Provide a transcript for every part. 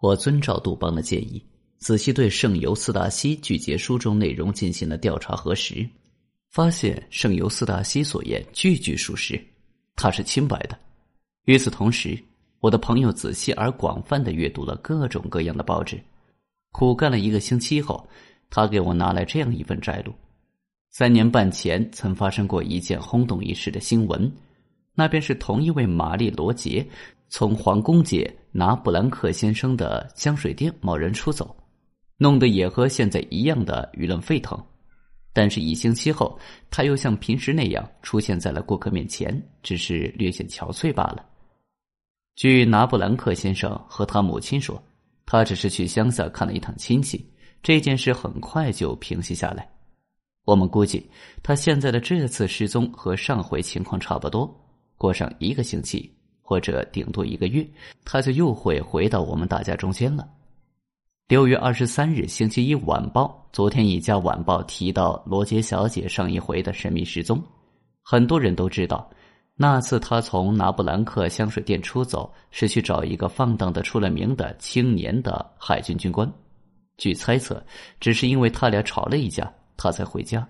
我遵照杜邦的建议，仔细对圣尤斯达西拒绝书中内容进行了调查核实，发现圣尤斯达西所言句句属实，他是清白的。与此同时，我的朋友仔细而广泛的阅读了各种各样的报纸，苦干了一个星期后，他给我拿来这样一份摘录：三年半前曾发生过一件轰动一时的新闻，那便是同一位玛丽罗杰。从皇宫街拿布兰克先生的香水店贸然出走，弄得也和现在一样的舆论沸腾。但是，一星期后，他又像平时那样出现在了顾客面前，只是略显憔悴罢了。据拿布兰克先生和他母亲说，他只是去乡下看了一趟亲戚，这件事很快就平息下来。我们估计，他现在的这次失踪和上回情况差不多，过上一个星期。或者顶多一个月，他就又会回到我们大家中间了。六月二十三日星期一晚报，昨天一家晚报提到罗杰小姐上一回的神秘失踪。很多人都知道，那次他从拿布兰克香水店出走，是去找一个放荡的出了名的青年的海军军官。据猜测，只是因为他俩吵了一架，他才回家。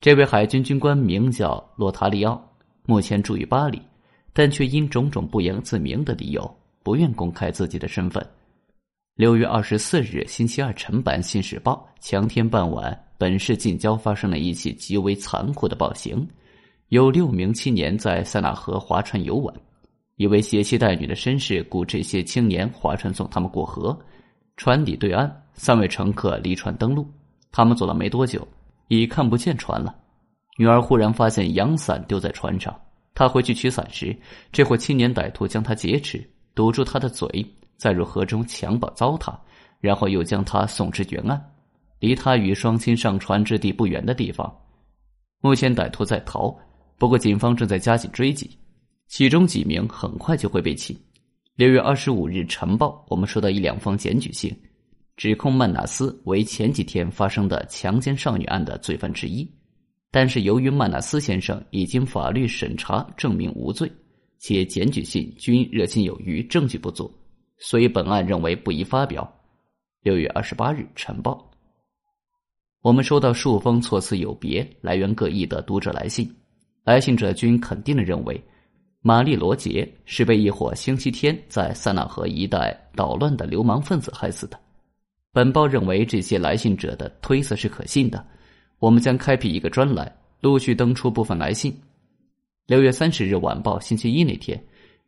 这位海军军官名叫洛塔利奥，目前住于巴黎。但却因种种不言自明的理由，不愿公开自己的身份。六月二十四日星期二晨版《新时报》，强天傍晚，本市近郊发生了一起极为残酷的暴行，有六名青年在塞纳河划船游玩，一位携妻带女的绅士雇这些青年划船送他们过河。船底对岸，三位乘客离船登陆，他们走了没多久，已看不见船了。女儿忽然发现阳伞丢在船上。他回去取伞时，这伙青年歹徒将他劫持，堵住他的嘴，再入河中强暴糟蹋，然后又将他送至原岸，离他与双亲上船之地不远的地方。目前歹徒在逃，不过警方正在加紧追击，其中几名很快就会被擒。六月二十五日晨报，我们收到一两封检举信，指控曼纳斯为前几天发生的强奸少女案的罪犯之一。但是由于曼纳斯先生已经法律审查证明无罪，且检举信均热心有余，证据不足，所以本案认为不宜发表。六月二十八日晨报，我们收到数封措辞有别、来源各异的读者来信，来信者均肯定的认为，玛丽罗杰是被一伙星期天在塞纳河一带捣乱的流氓分子害死的。本报认为这些来信者的推测是可信的。我们将开辟一个专栏，陆续登出部分来信。六月三十日晚报星期一那天，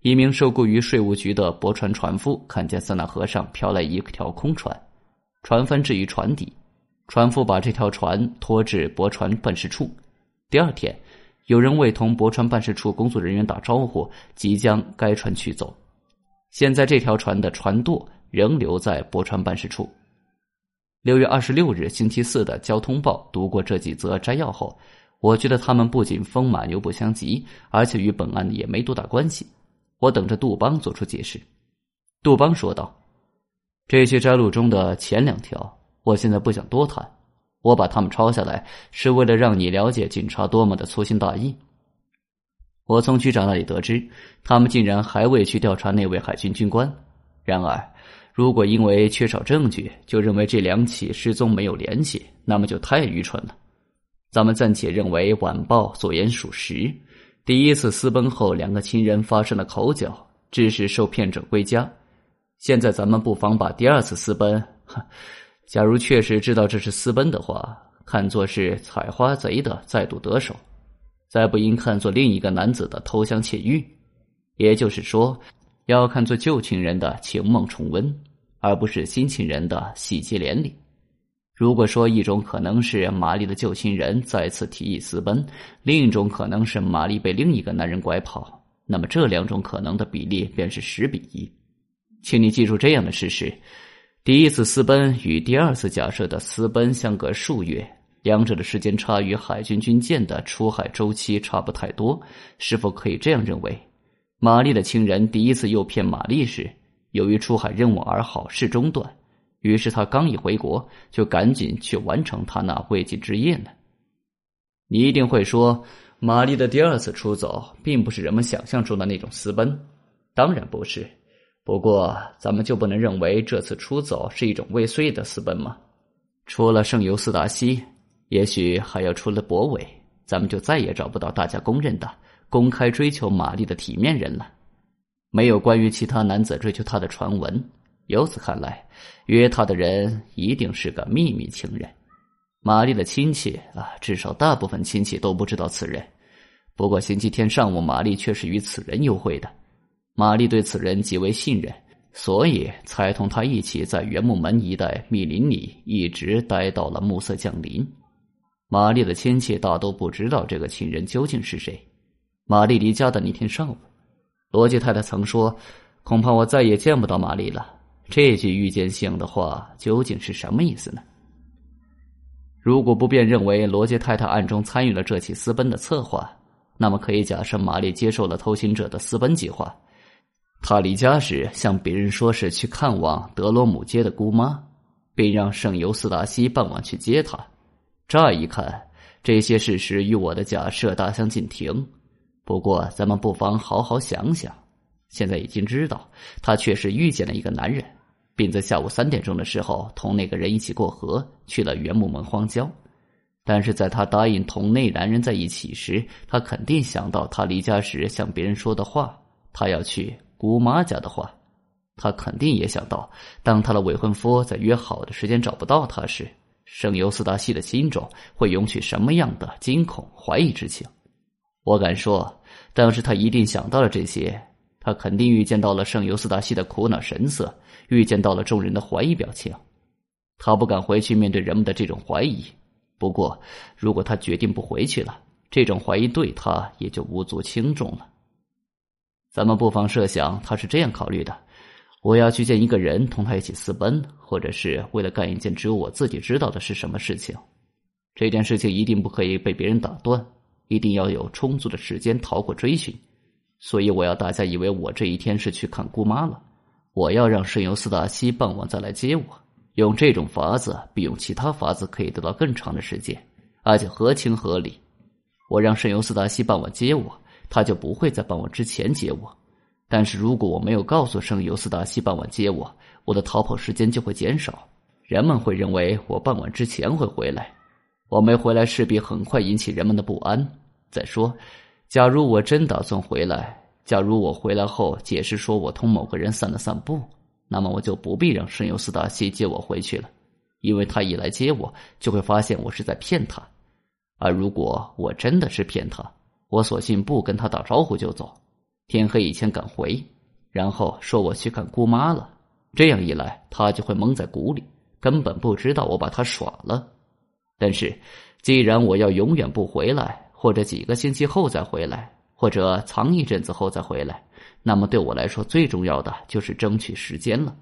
一名受雇于税务局的驳船船夫看见塞纳河上飘来一条空船，船帆置于船底，船夫把这条船拖至驳船办事处。第二天，有人为同驳船办事处工作人员打招呼，即将该船取走。现在这条船的船舵仍留在驳船办事处。六月二十六日星期四的《交通报》读过这几则摘要后，我觉得他们不仅风马牛不相及，而且与本案也没多大关系。我等着杜邦做出解释。杜邦说道：“这些摘录中的前两条，我现在不想多谈。我把他们抄下来，是为了让你了解警察多么的粗心大意。我从局长那里得知，他们竟然还未去调查那位海军军官。然而。”如果因为缺少证据就认为这两起失踪没有联系，那么就太愚蠢了。咱们暂且认为晚报所言属实。第一次私奔后，两个亲人发生了口角，致使受骗者归家。现在咱们不妨把第二次私奔，假如确实知道这是私奔的话，看作是采花贼的再度得手，再不应看作另一个男子的偷香窃玉。也就是说。要看作旧情人的情梦重温，而不是新情人的喜结连理。如果说一种可能是玛丽的旧情人再次提议私奔，另一种可能是玛丽被另一个男人拐跑，那么这两种可能的比例便是十比一。请你记住这样的事实：第一次私奔与第二次假设的私奔相隔数月，两者的时间差与海军军舰的出海周期差不太多。是否可以这样认为？玛丽的亲人第一次诱骗玛丽时，由于出海任务而好事中断，于是他刚一回国，就赶紧去完成他那未尽之业呢。你一定会说，玛丽的第二次出走并不是人们想象中的那种私奔，当然不是。不过，咱们就不能认为这次出走是一种未遂的私奔吗？除了圣尤斯达西，也许还要除了博伟，咱们就再也找不到大家公认的公开追求玛丽的体面人了。没有关于其他男子追求她的传闻。由此看来，约她的人一定是个秘密情人。玛丽的亲戚啊，至少大部分亲戚都不知道此人。不过星期天上午，玛丽却是与此人幽会的。玛丽对此人极为信任，所以才同他一起在原木门一带密林里一直待到了暮色降临。玛丽的亲戚大都不知道这个情人究竟是谁。玛丽离家的那天上午，罗杰太太曾说：“恐怕我再也见不到玛丽了。”这句预见性的话究竟是什么意思呢？如果不便认为罗杰太太暗中参与了这起私奔的策划，那么可以假设玛丽接受了偷情者的私奔计划。他离家时向别人说是去看望德罗姆街的姑妈，并让圣尤斯达西傍晚去接她。乍一看，这些事实与我的假设大相径庭。不过，咱们不妨好好想想。现在已经知道，他确实遇见了一个男人。并在下午三点钟的时候同那个人一起过河去了原木门荒郊，但是在他答应同那男人在一起时，他肯定想到他离家时向别人说的话，他要去姑妈家的话，他肯定也想到，当他的未婚夫在约好的时间找不到他时，圣尤斯达西的心中会涌起什么样的惊恐、怀疑之情。我敢说，当时他一定想到了这些，他肯定预见到了圣尤斯达西的苦恼神色。预见到了众人的怀疑表情，他不敢回去面对人们的这种怀疑。不过，如果他决定不回去了，这种怀疑对他也就无足轻重了。咱们不妨设想，他是这样考虑的：我要去见一个人，同他一起私奔，或者是为了干一件只有我自己知道的是什么事情。这件事情一定不可以被别人打断，一定要有充足的时间逃过追寻。所以，我要大家以为我这一天是去看姑妈了。我要让圣尤斯达西傍晚再来接我，用这种法子比用其他法子可以得到更长的时间，而且合情合理。我让圣尤斯达西傍晚接我，他就不会在傍晚之前接我。但是如果我没有告诉圣尤斯达西傍晚接我，我的逃跑时间就会减少，人们会认为我傍晚之前会回来。我没回来势必很快引起人们的不安。再说，假如我真打算回来。假如我回来后解释说我同某个人散了散步，那么我就不必让圣尤斯达西接我回去了，因为他一来接我，就会发现我是在骗他。而如果我真的是骗他，我索性不跟他打招呼就走，天黑以前赶回，然后说我去看姑妈了。这样一来，他就会蒙在鼓里，根本不知道我把他耍了。但是，既然我要永远不回来，或者几个星期后再回来。或者藏一阵子后再回来，那么对我来说最重要的就是争取时间了。